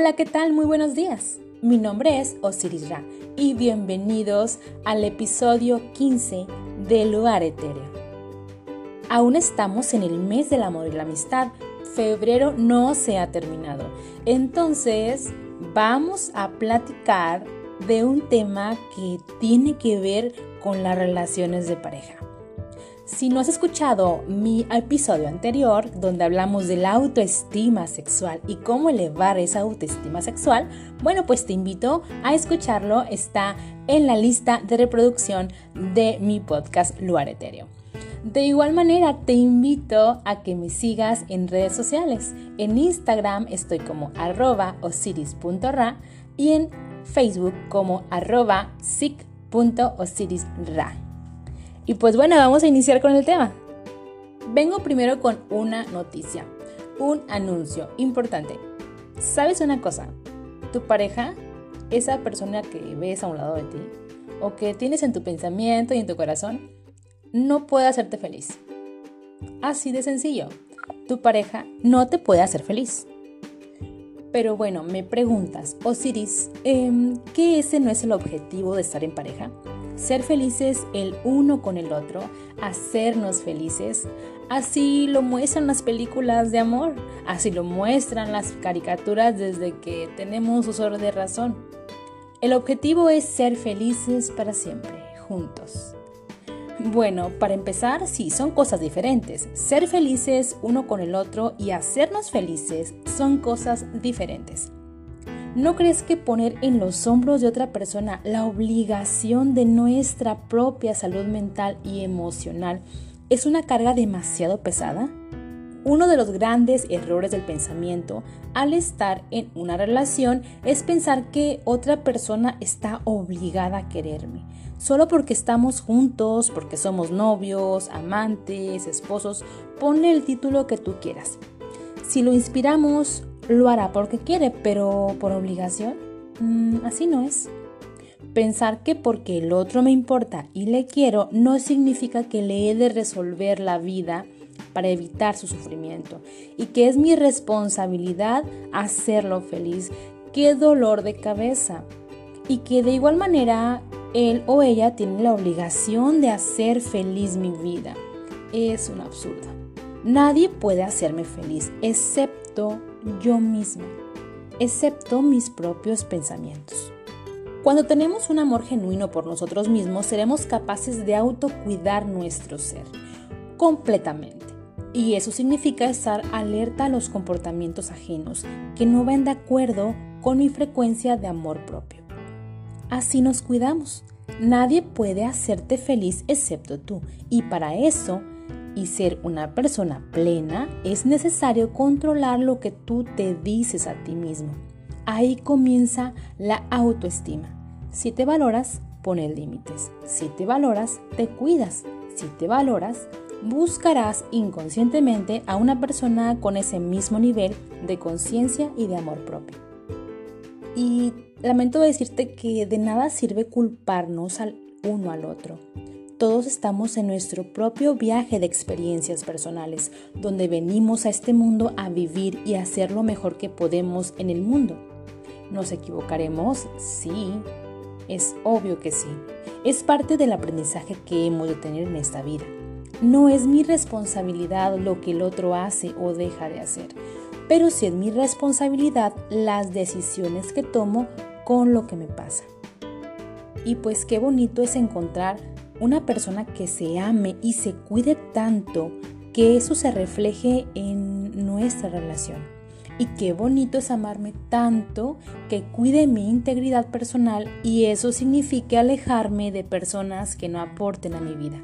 Hola, ¿qué tal? Muy buenos días. Mi nombre es Osiris Ra y bienvenidos al episodio 15 de Lugar Etéreo. Aún estamos en el mes del amor y la amistad. Febrero no se ha terminado. Entonces, vamos a platicar de un tema que tiene que ver con las relaciones de pareja. Si no has escuchado mi episodio anterior, donde hablamos de la autoestima sexual y cómo elevar esa autoestima sexual, bueno, pues te invito a escucharlo. Está en la lista de reproducción de mi podcast Luar Etéreo. De igual manera, te invito a que me sigas en redes sociales. En Instagram estoy como arroba osiris.ra y en Facebook como arroba. Y pues bueno, vamos a iniciar con el tema. Vengo primero con una noticia, un anuncio importante. ¿Sabes una cosa? Tu pareja, esa persona que ves a un lado de ti o que tienes en tu pensamiento y en tu corazón, no puede hacerte feliz. Así de sencillo. Tu pareja no te puede hacer feliz. Pero bueno, me preguntas, Osiris, eh, ¿qué ese no es el objetivo de estar en pareja? Ser felices el uno con el otro, hacernos felices. Así lo muestran las películas de amor, así lo muestran las caricaturas desde que tenemos uso de razón. El objetivo es ser felices para siempre, juntos. Bueno, para empezar, sí, son cosas diferentes. Ser felices uno con el otro y hacernos felices son cosas diferentes. ¿No crees que poner en los hombros de otra persona la obligación de nuestra propia salud mental y emocional es una carga demasiado pesada? Uno de los grandes errores del pensamiento al estar en una relación es pensar que otra persona está obligada a quererme. Solo porque estamos juntos, porque somos novios, amantes, esposos, ponle el título que tú quieras. Si lo inspiramos lo hará porque quiere, pero por obligación. Mm, así no es. Pensar que porque el otro me importa y le quiero no significa que le he de resolver la vida para evitar su sufrimiento y que es mi responsabilidad hacerlo feliz. Qué dolor de cabeza. Y que de igual manera él o ella tiene la obligación de hacer feliz mi vida. Es un absurdo. Nadie puede hacerme feliz excepto yo misma, excepto mis propios pensamientos. Cuando tenemos un amor genuino por nosotros mismos, seremos capaces de autocuidar nuestro ser completamente. Y eso significa estar alerta a los comportamientos ajenos que no van de acuerdo con mi frecuencia de amor propio. Así nos cuidamos. Nadie puede hacerte feliz excepto tú. Y para eso y ser una persona plena, es necesario controlar lo que tú te dices a ti mismo. Ahí comienza la autoestima. Si te valoras, pone límites. Si te valoras, te cuidas. Si te valoras, buscarás inconscientemente a una persona con ese mismo nivel de conciencia y de amor propio. Y lamento decirte que de nada sirve culparnos al uno al otro. Todos estamos en nuestro propio viaje de experiencias personales, donde venimos a este mundo a vivir y hacer lo mejor que podemos en el mundo. ¿Nos equivocaremos? Sí, es obvio que sí. Es parte del aprendizaje que hemos de tener en esta vida. No es mi responsabilidad lo que el otro hace o deja de hacer, pero sí es mi responsabilidad las decisiones que tomo con lo que me pasa. Y pues qué bonito es encontrar una persona que se ame y se cuide tanto que eso se refleje en nuestra relación. Y qué bonito es amarme tanto que cuide mi integridad personal y eso signifique alejarme de personas que no aporten a mi vida.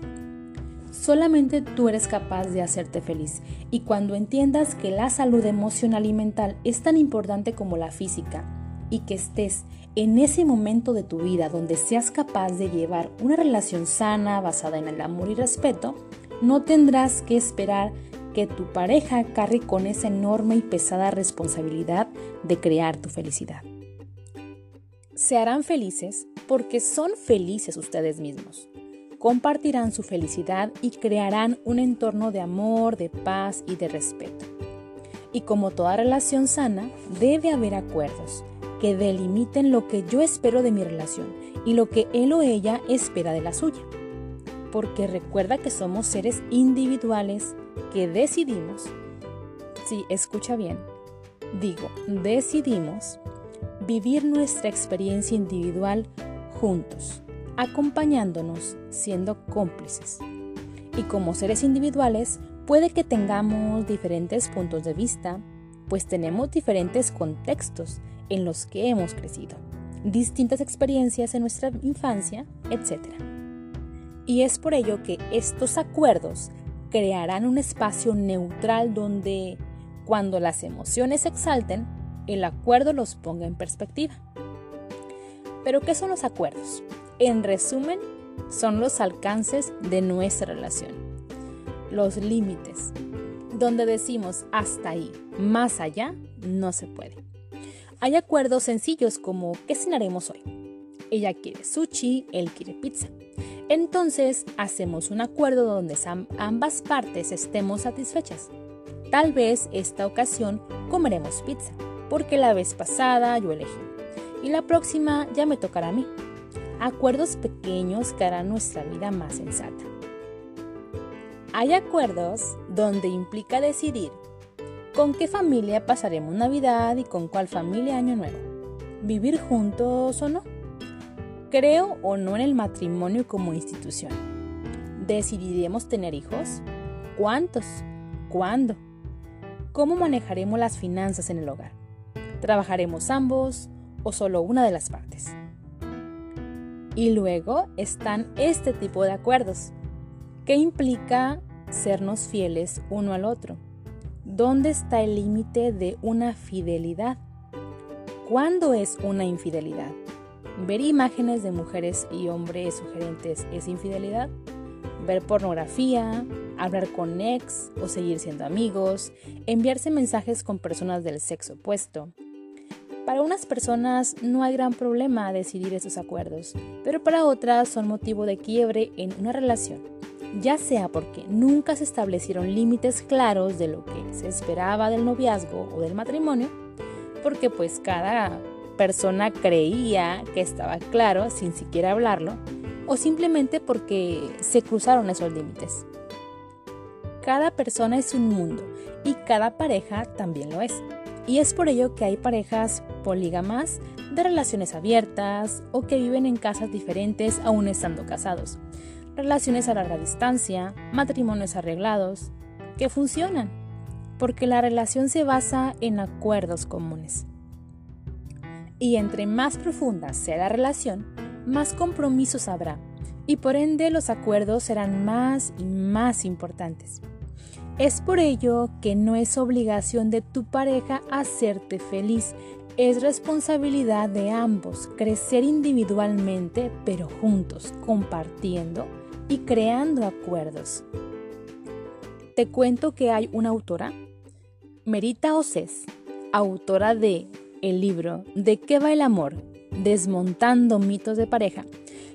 Solamente tú eres capaz de hacerte feliz y cuando entiendas que la salud emocional y mental es tan importante como la física y que estés en ese momento de tu vida donde seas capaz de llevar una relación sana basada en el amor y respeto, no tendrás que esperar que tu pareja cargue con esa enorme y pesada responsabilidad de crear tu felicidad. Se harán felices porque son felices ustedes mismos. Compartirán su felicidad y crearán un entorno de amor, de paz y de respeto. Y como toda relación sana, debe haber acuerdos que delimiten lo que yo espero de mi relación y lo que él o ella espera de la suya. Porque recuerda que somos seres individuales que decidimos, si escucha bien, digo, decidimos vivir nuestra experiencia individual juntos, acompañándonos, siendo cómplices. Y como seres individuales, puede que tengamos diferentes puntos de vista, pues tenemos diferentes contextos en los que hemos crecido, distintas experiencias en nuestra infancia, etc. Y es por ello que estos acuerdos crearán un espacio neutral donde, cuando las emociones se exalten, el acuerdo los ponga en perspectiva. Pero ¿qué son los acuerdos? En resumen, son los alcances de nuestra relación, los límites, donde decimos hasta ahí, más allá, no se puede. Hay acuerdos sencillos como ¿qué cenaremos hoy? Ella quiere sushi, él quiere pizza. Entonces hacemos un acuerdo donde ambas partes estemos satisfechas. Tal vez esta ocasión comeremos pizza, porque la vez pasada yo elegí. Y la próxima ya me tocará a mí. Acuerdos pequeños que harán nuestra vida más sensata. Hay acuerdos donde implica decidir con qué familia pasaremos Navidad y con cuál familia Año Nuevo. ¿Vivir juntos o no? ¿Creo o no en el matrimonio como institución? ¿Decidiremos tener hijos? ¿Cuántos? ¿Cuándo? ¿Cómo manejaremos las finanzas en el hogar? ¿Trabajaremos ambos o solo una de las partes? Y luego están este tipo de acuerdos, que implica sernos fieles uno al otro ¿Dónde está el límite de una fidelidad? ¿Cuándo es una infidelidad? ¿Ver imágenes de mujeres y hombres sugerentes es infidelidad? ¿Ver pornografía? ¿Hablar con ex o seguir siendo amigos? ¿Enviarse mensajes con personas del sexo opuesto? Para unas personas no hay gran problema decidir esos acuerdos, pero para otras son motivo de quiebre en una relación ya sea porque nunca se establecieron límites claros de lo que se esperaba del noviazgo o del matrimonio, porque pues cada persona creía que estaba claro sin siquiera hablarlo, o simplemente porque se cruzaron esos límites. Cada persona es un mundo y cada pareja también lo es. Y es por ello que hay parejas polígamas de relaciones abiertas o que viven en casas diferentes aún estando casados relaciones a larga distancia, matrimonios arreglados, que funcionan, porque la relación se basa en acuerdos comunes. Y entre más profunda sea la relación, más compromisos habrá, y por ende los acuerdos serán más y más importantes. Es por ello que no es obligación de tu pareja hacerte feliz, es responsabilidad de ambos crecer individualmente, pero juntos, compartiendo y creando acuerdos. Te cuento que hay una autora, Merita Oses, autora de el libro ¿De qué va el amor? Desmontando mitos de pareja,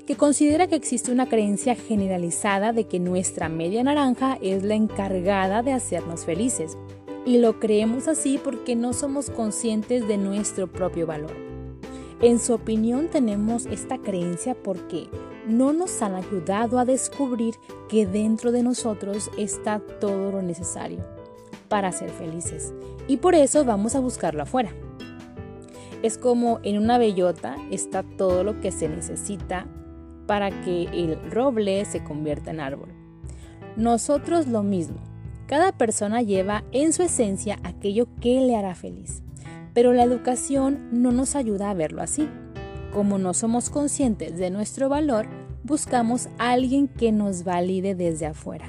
que considera que existe una creencia generalizada de que nuestra media naranja es la encargada de hacernos felices. Y lo creemos así porque no somos conscientes de nuestro propio valor. En su opinión tenemos esta creencia porque no nos han ayudado a descubrir que dentro de nosotros está todo lo necesario para ser felices y por eso vamos a buscarlo afuera. Es como en una bellota está todo lo que se necesita para que el roble se convierta en árbol. Nosotros lo mismo. Cada persona lleva en su esencia aquello que le hará feliz. Pero la educación no nos ayuda a verlo así. Como no somos conscientes de nuestro valor, buscamos a alguien que nos valide desde afuera.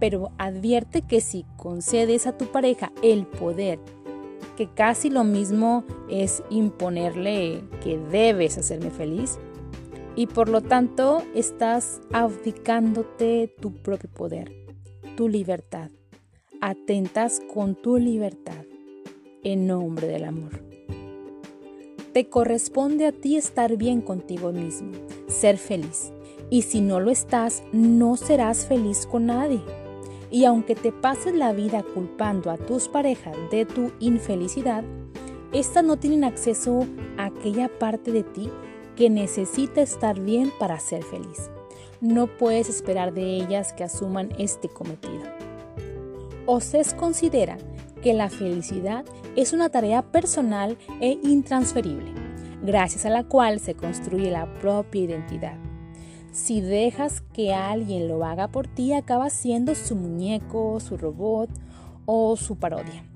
Pero advierte que si concedes a tu pareja el poder, que casi lo mismo es imponerle que debes hacerme feliz, y por lo tanto estás abdicándote tu propio poder, tu libertad. Atentas con tu libertad en nombre del amor. Te corresponde a ti estar bien contigo mismo, ser feliz. Y si no lo estás, no serás feliz con nadie. Y aunque te pases la vida culpando a tus parejas de tu infelicidad, estas no tienen acceso a aquella parte de ti que necesita estar bien para ser feliz. No puedes esperar de ellas que asuman este cometido. OCES considera que la felicidad es una tarea personal e intransferible, gracias a la cual se construye la propia identidad. Si dejas que alguien lo haga por ti, acaba siendo su muñeco, su robot o su parodia.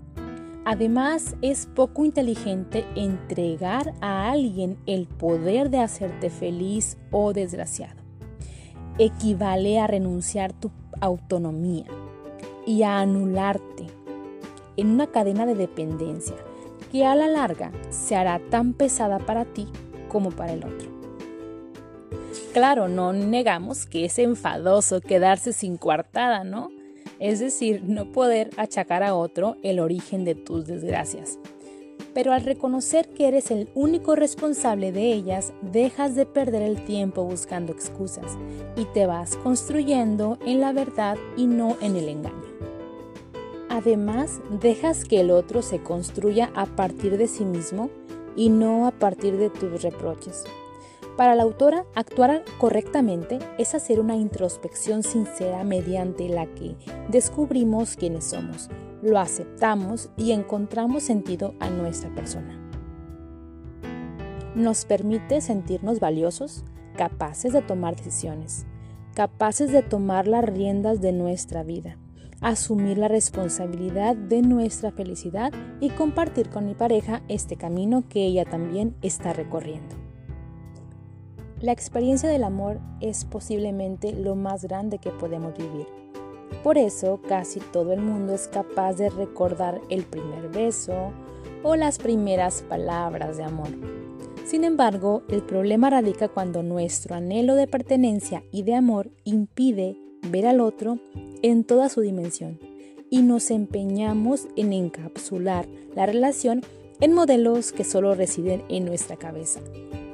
Además, es poco inteligente entregar a alguien el poder de hacerte feliz o desgraciado. Equivale a renunciar tu autonomía y a anularte en una cadena de dependencia que a la larga se hará tan pesada para ti como para el otro. Claro, no negamos que es enfadoso quedarse sin coartada, ¿no? es decir, no poder achacar a otro el origen de tus desgracias. Pero al reconocer que eres el único responsable de ellas, dejas de perder el tiempo buscando excusas y te vas construyendo en la verdad y no en el engaño. Además, dejas que el otro se construya a partir de sí mismo y no a partir de tus reproches. Para la autora, actuar correctamente es hacer una introspección sincera mediante la que descubrimos quiénes somos, lo aceptamos y encontramos sentido a nuestra persona. Nos permite sentirnos valiosos, capaces de tomar decisiones, capaces de tomar las riendas de nuestra vida, asumir la responsabilidad de nuestra felicidad y compartir con mi pareja este camino que ella también está recorriendo. La experiencia del amor es posiblemente lo más grande que podemos vivir. Por eso casi todo el mundo es capaz de recordar el primer beso o las primeras palabras de amor. Sin embargo, el problema radica cuando nuestro anhelo de pertenencia y de amor impide ver al otro en toda su dimensión y nos empeñamos en encapsular la relación en modelos que solo residen en nuestra cabeza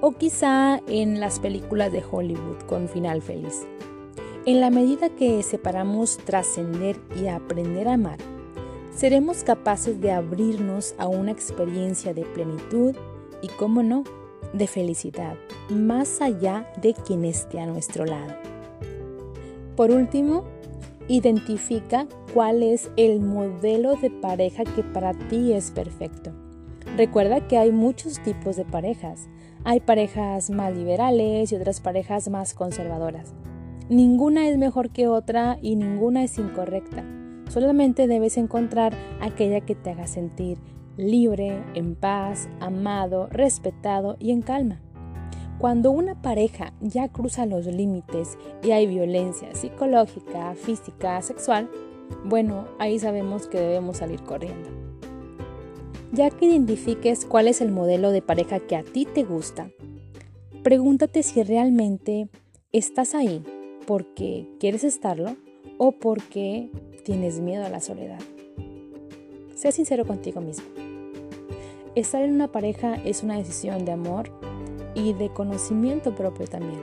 o quizá en las películas de Hollywood con final feliz. En la medida que separamos trascender y aprender a amar, seremos capaces de abrirnos a una experiencia de plenitud y, como no, de felicidad, más allá de quien esté a nuestro lado. Por último, identifica cuál es el modelo de pareja que para ti es perfecto. Recuerda que hay muchos tipos de parejas hay parejas más liberales y otras parejas más conservadoras. Ninguna es mejor que otra y ninguna es incorrecta. Solamente debes encontrar aquella que te haga sentir libre, en paz, amado, respetado y en calma. Cuando una pareja ya cruza los límites y hay violencia psicológica, física, sexual, bueno, ahí sabemos que debemos salir corriendo. Ya que identifiques cuál es el modelo de pareja que a ti te gusta, pregúntate si realmente estás ahí porque quieres estarlo o porque tienes miedo a la soledad. Sé sincero contigo mismo. Estar en una pareja es una decisión de amor y de conocimiento propio también.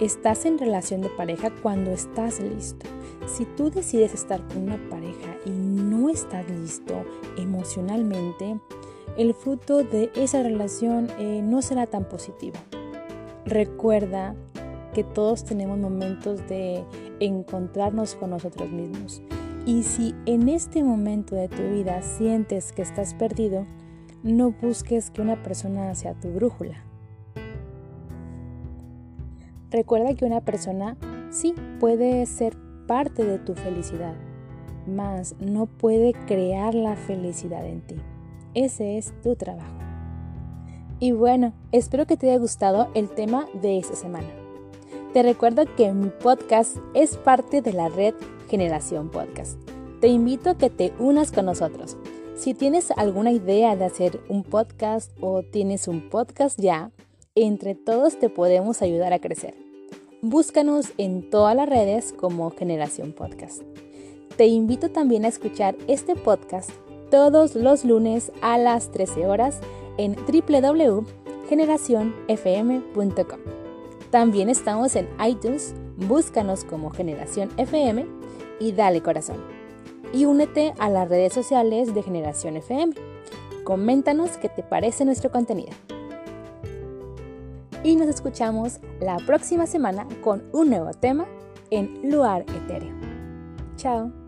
Estás en relación de pareja cuando estás listo. Si tú decides estar con una pareja y no estás listo emocionalmente, el fruto de esa relación eh, no será tan positivo. Recuerda que todos tenemos momentos de encontrarnos con nosotros mismos. Y si en este momento de tu vida sientes que estás perdido, no busques que una persona sea tu brújula. Recuerda que una persona sí puede ser parte de tu felicidad, mas no puede crear la felicidad en ti. Ese es tu trabajo. Y bueno, espero que te haya gustado el tema de esta semana. Te recuerdo que mi podcast es parte de la red Generación Podcast. Te invito a que te unas con nosotros. Si tienes alguna idea de hacer un podcast o tienes un podcast ya, entre todos te podemos ayudar a crecer. Búscanos en todas las redes como Generación Podcast. Te invito también a escuchar este podcast todos los lunes a las 13 horas en www.generacionfm.com. También estamos en iTunes, búscanos como Generación FM y dale corazón. Y únete a las redes sociales de Generación FM. Coméntanos qué te parece nuestro contenido. Y nos escuchamos la próxima semana con un nuevo tema en Luar Etéreo. Chao.